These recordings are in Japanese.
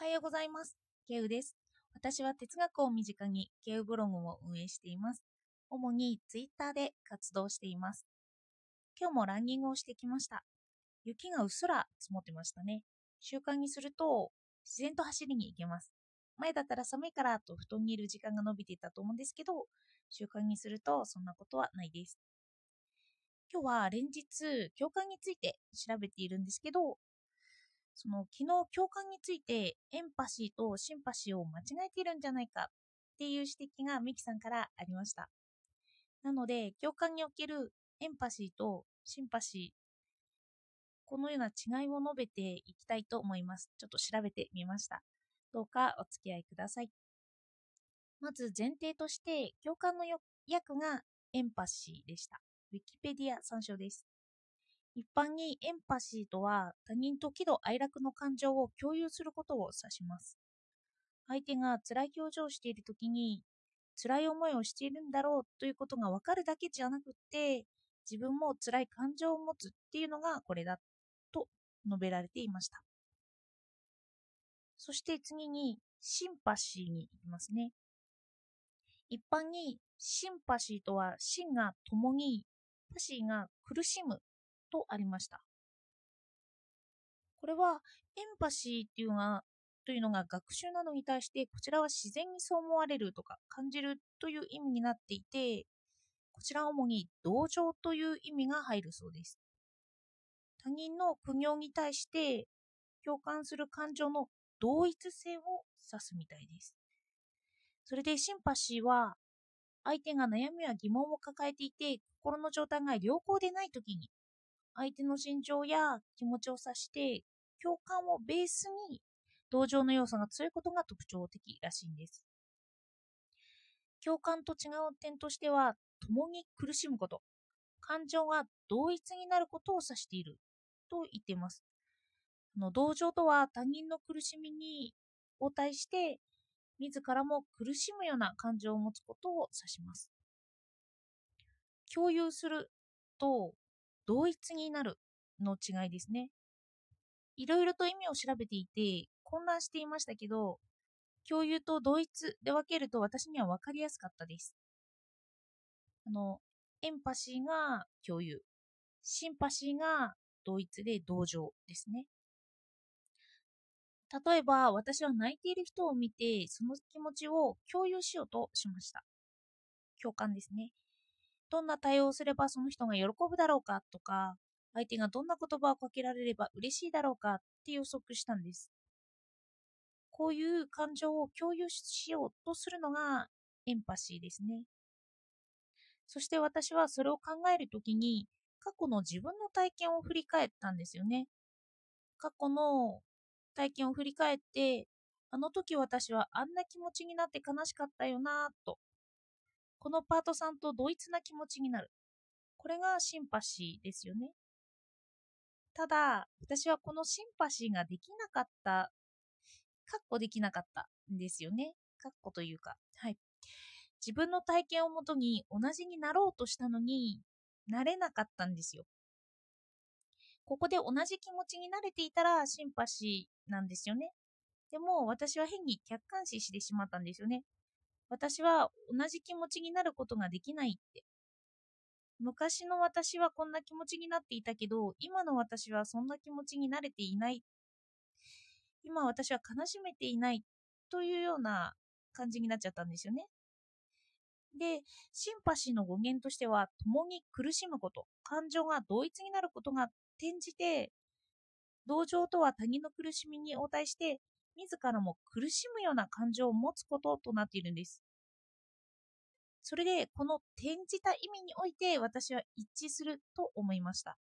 はようございます。ケウです。私は哲学を身近にケウブログを運営しています。主にツイッターで活動しています。今日もランニングをしてきました。雪がうっすら積もってましたね。習慣にすると自然と走りに行けます。前だったら寒いからと布団にいる時間が伸びていたと思うんですけど、習慣にするとそんなことはないです。今日は連日共感について調べているんですけど、その昨日共感についてエンパシーとシンパシーを間違えているんじゃないかっていう指摘がミキさんからありました。なので共感におけるエンパシーとシンパシーこのような違いを述べていきたいと思います。ちょっと調べてみました。どうかお付き合いください。まず前提として共感の訳がエンパシーでした。ウィキペディア参照です。一般にエンパシーとは他人と喜怒哀楽の感情を共有することを指します。相手が辛い表情をしているときに辛い思いをしているんだろうということがわかるだけじゃなくて自分も辛い感情を持つっていうのがこれだと述べられていました。そして次にシンパシーに行きますね。一般にシンパシーとはシンが共にパシーが苦しむとありました。これはエンパシーっていうのがというのが学習などに対してこちらは自然にそう思われるとか感じるという意味になっていてこちらは主に同情という意味が入るそうです。他人の苦行に対して共感する感情の同一性を指すみたいです。それでシンパシーは相手が悩みや疑問を抱えていて心の状態が良好でない時に相手の心情や気持ちを指して共感をベースに同情の要素が強いことが特徴的らしいんです。共感と違う点としては共に苦しむこと感情が同一になることを指していると言っています。の同情とは他人の苦しみに応対して自らも苦しむような感情を持つことを指します。共有すると同一になるの違いですね。いろいろと意味を調べていて混乱していましたけど、共有と同一で分けると私には分かりやすかったです。あの、エンパシーが共有、シンパシーが同一で同情ですね。例えば、私は泣いている人を見て、その気持ちを共有しようとしました。共感ですね。どんな対応をすればその人が喜ぶだろうかとか、相手がどんな言葉をかけられれば嬉しいだろうかって予測したんです。こういう感情を共有しようとするのがエンパシーですね。そして私はそれを考えるときに過去の自分の体験を振り返ったんですよね。過去の体験を振り返って、あの時私はあんな気持ちになって悲しかったよなぁと。このパートさんと同一な気持ちになる。これがシンパシーですよね。ただ、私はこのシンパシーができなかった、かっこできなかったんですよね。かっこというか。はい。自分の体験をもとに同じになろうとしたのになれなかったんですよ。ここで同じ気持ちになれていたらシンパシーなんですよね。でも私は変に客観視してしまったんですよね。私は同じ気持ちになることができないって。昔の私はこんな気持ちになっていたけど、今の私はそんな気持ちになれていない。今私は悲しめていないというような感じになっちゃったんですよね。で、シンパシーの語源としては、共に苦しむこと、感情が同一になることが転じて、同情とは他人の苦しみに応対して、自らも苦しむような感情を持つこととなっているんです。それで、この転じた意味において私は一致すると思いました。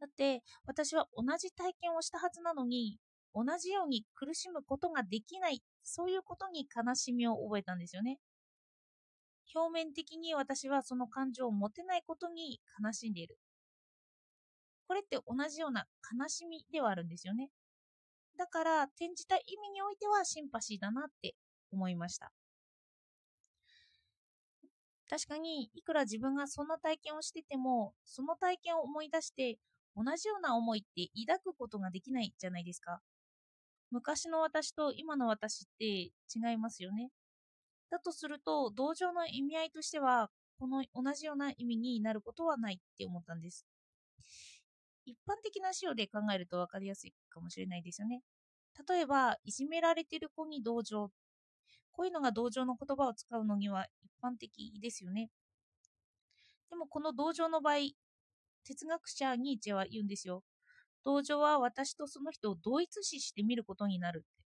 だって、私は同じ体験をしたはずなのに、同じように苦しむことができない、そういうことに悲しみを覚えたんですよね。表面的に私はその感情を持てないことに悲しんでいる。これって同じような悲しみではあるんですよね。だから転じた意味においてはシンパシーだなって思いました。確かにいくら自分がそんな体験をしててもその体験を思い出して同じような思いって抱くことができないじゃないですか。昔の私と今の私って違いますよね。だとすると、同情の意味合いとしては、この同じような意味になることはないって思ったんです。一般的な仕様で考えると分かりやすいかもしれないですよね。例えば、いじめられてる子に同情。こういうのが同情の言葉を使うのには一般的ですよね。でもこの同情の場合、哲学者ニーチェは言うんですよ。同情は私とその人を同一視して見ることになるって。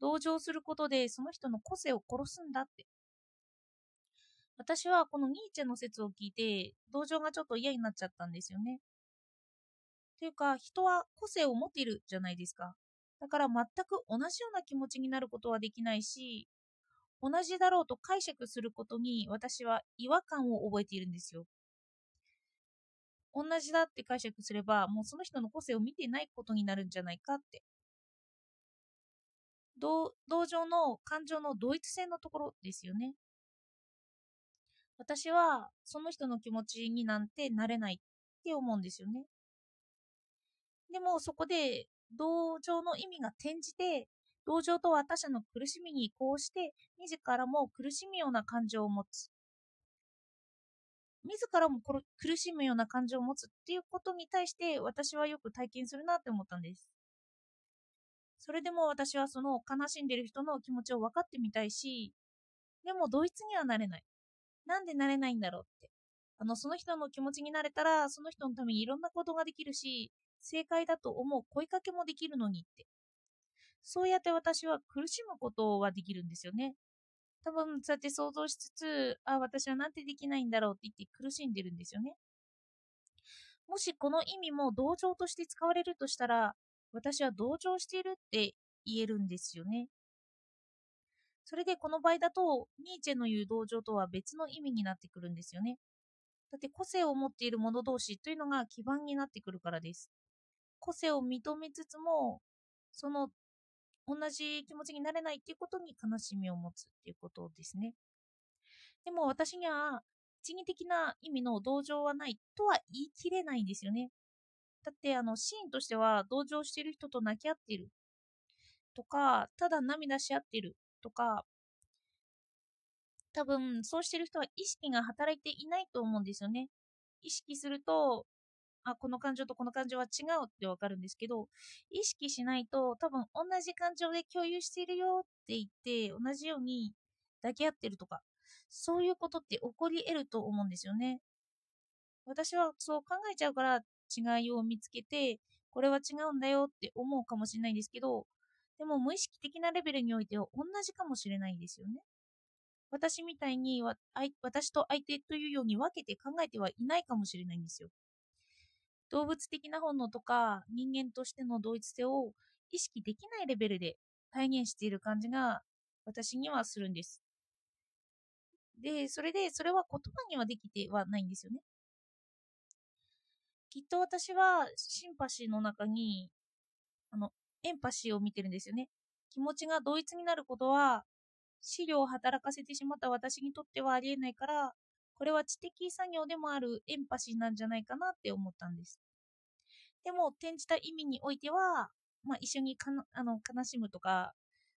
同情することでその人の個性を殺すんだって。私はこのニーチェの説を聞いて、同情がちょっと嫌になっちゃったんですよね。というか、人は個性を持っているじゃないですか。だから全く同じような気持ちになることはできないし、同じだろうと解釈することに私は違和感を覚えているんですよ。同じだって解釈すれば、もうその人の個性を見てないことになるんじゃないかって。同情の感情の同一性のところですよね。私はその人の気持ちになんてなれないって思うんですよね。でもそこで同情の意味が転じて、同情とは他者の苦しみに移行して、自らも苦しむような感情を持つ。自らも苦しむような感情を持つっていうことに対して私はよく体験するなって思ったんです。それでも私はその悲しんでる人の気持ちを分かってみたいし、でもドイツにはなれない。なんでなれないんだろうって。あの、その人の気持ちになれたら、その人のためにいろんなことができるし、正解だと思う声かけもできるのにって。そうやって私は苦しむことはできるんですよね。多分、そうやって想像しつつ、あ、私はなんてできないんだろうって言って苦しんでるんですよね。もしこの意味も同情として使われるとしたら、私は同情しているって言えるんですよね。それでこの場合だと、ニーチェの言う同情とは別の意味になってくるんですよね。だって個性を持っている者同士というのが基盤になってくるからです。個性を認めつつも、その同じ気持ちになれないっていうことに悲しみを持つっていうことですね。でも私には一義的な意味の同情はないとは言い切れないんですよね。だってあのシーンとしては同情している人と泣き合っているとか、ただ涙し合っているとか、多分そうしてる人は意識が働いていないと思うんですよね。意識すると、あ、この感情とこの感情は違うってわかるんですけど、意識しないと多分同じ感情で共有しているよって言って、同じように抱き合ってるとか、そういうことって起こり得ると思うんですよね。私はそう考えちゃうから違いを見つけて、これは違うんだよって思うかもしれないんですけど、でも無意識的なレベルにおいては同じかもしれないんですよね。私みたいに私と相手というように分けて考えてはいないかもしれないんですよ。動物的な本能とか人間としての同一性を意識できないレベルで体現している感じが私にはするんです。で、それで、それは言葉にはできてはないんですよね。きっと私はシンパシーの中に、あの、エンパシーを見てるんですよね。気持ちが同一になることは、資料を働かせてしまった私にとってはありえないから、これは知的作業でもあるエンパシーなんじゃないかなって思ったんです。でも、転じた意味においては、まあ、一緒にかあの悲しむとか、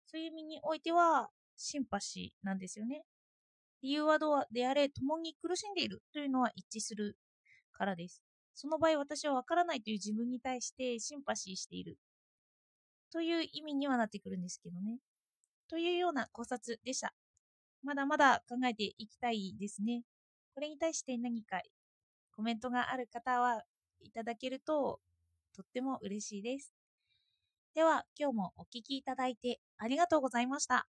そういう意味においては、シンパシーなんですよね。理由はどうであれ、共に苦しんでいるというのは一致するからです。その場合、私はわからないという自分に対してシンパシーしているという意味にはなってくるんですけどね。というような考察でした。まだまだ考えていきたいですね。これに対して何かコメントがある方はいただけるととっても嬉しいです。では今日もお聴きいただいてありがとうございました。